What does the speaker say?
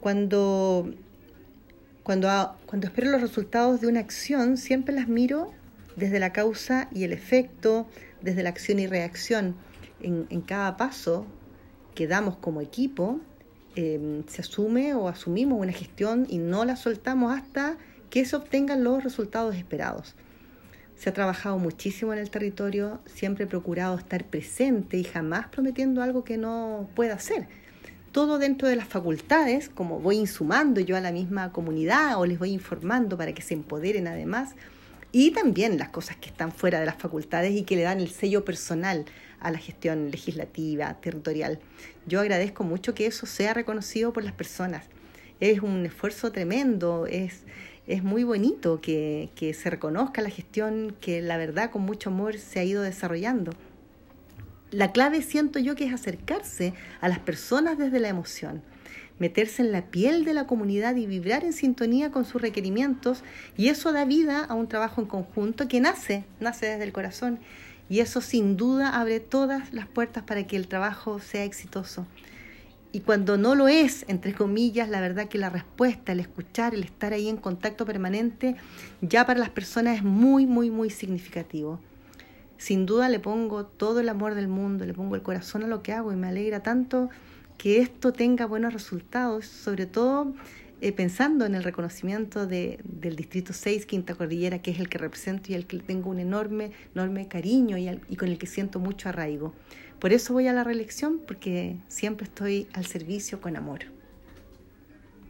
Cuando, cuando, cuando espero los resultados de una acción, siempre las miro desde la causa y el efecto, desde la acción y reacción. En, en cada paso que damos como equipo, eh, se asume o asumimos una gestión y no la soltamos hasta que se obtengan los resultados esperados. Se ha trabajado muchísimo en el territorio, siempre he procurado estar presente y jamás prometiendo algo que no pueda hacer. Todo dentro de las facultades, como voy insumando yo a la misma comunidad o les voy informando para que se empoderen además, y también las cosas que están fuera de las facultades y que le dan el sello personal a la gestión legislativa, territorial. Yo agradezco mucho que eso sea reconocido por las personas. Es un esfuerzo tremendo, es, es muy bonito que, que se reconozca la gestión que la verdad con mucho amor se ha ido desarrollando. La clave siento yo que es acercarse a las personas desde la emoción, meterse en la piel de la comunidad y vibrar en sintonía con sus requerimientos y eso da vida a un trabajo en conjunto que nace, nace desde el corazón y eso sin duda abre todas las puertas para que el trabajo sea exitoso. Y cuando no lo es, entre comillas, la verdad que la respuesta, el escuchar, el estar ahí en contacto permanente, ya para las personas es muy, muy, muy significativo. Sin duda le pongo todo el amor del mundo, le pongo el corazón a lo que hago y me alegra tanto que esto tenga buenos resultados, sobre todo eh, pensando en el reconocimiento de, del Distrito 6, Quinta Cordillera, que es el que represento y al que tengo un enorme, enorme cariño y, y con el que siento mucho arraigo. Por eso voy a la reelección, porque siempre estoy al servicio con amor.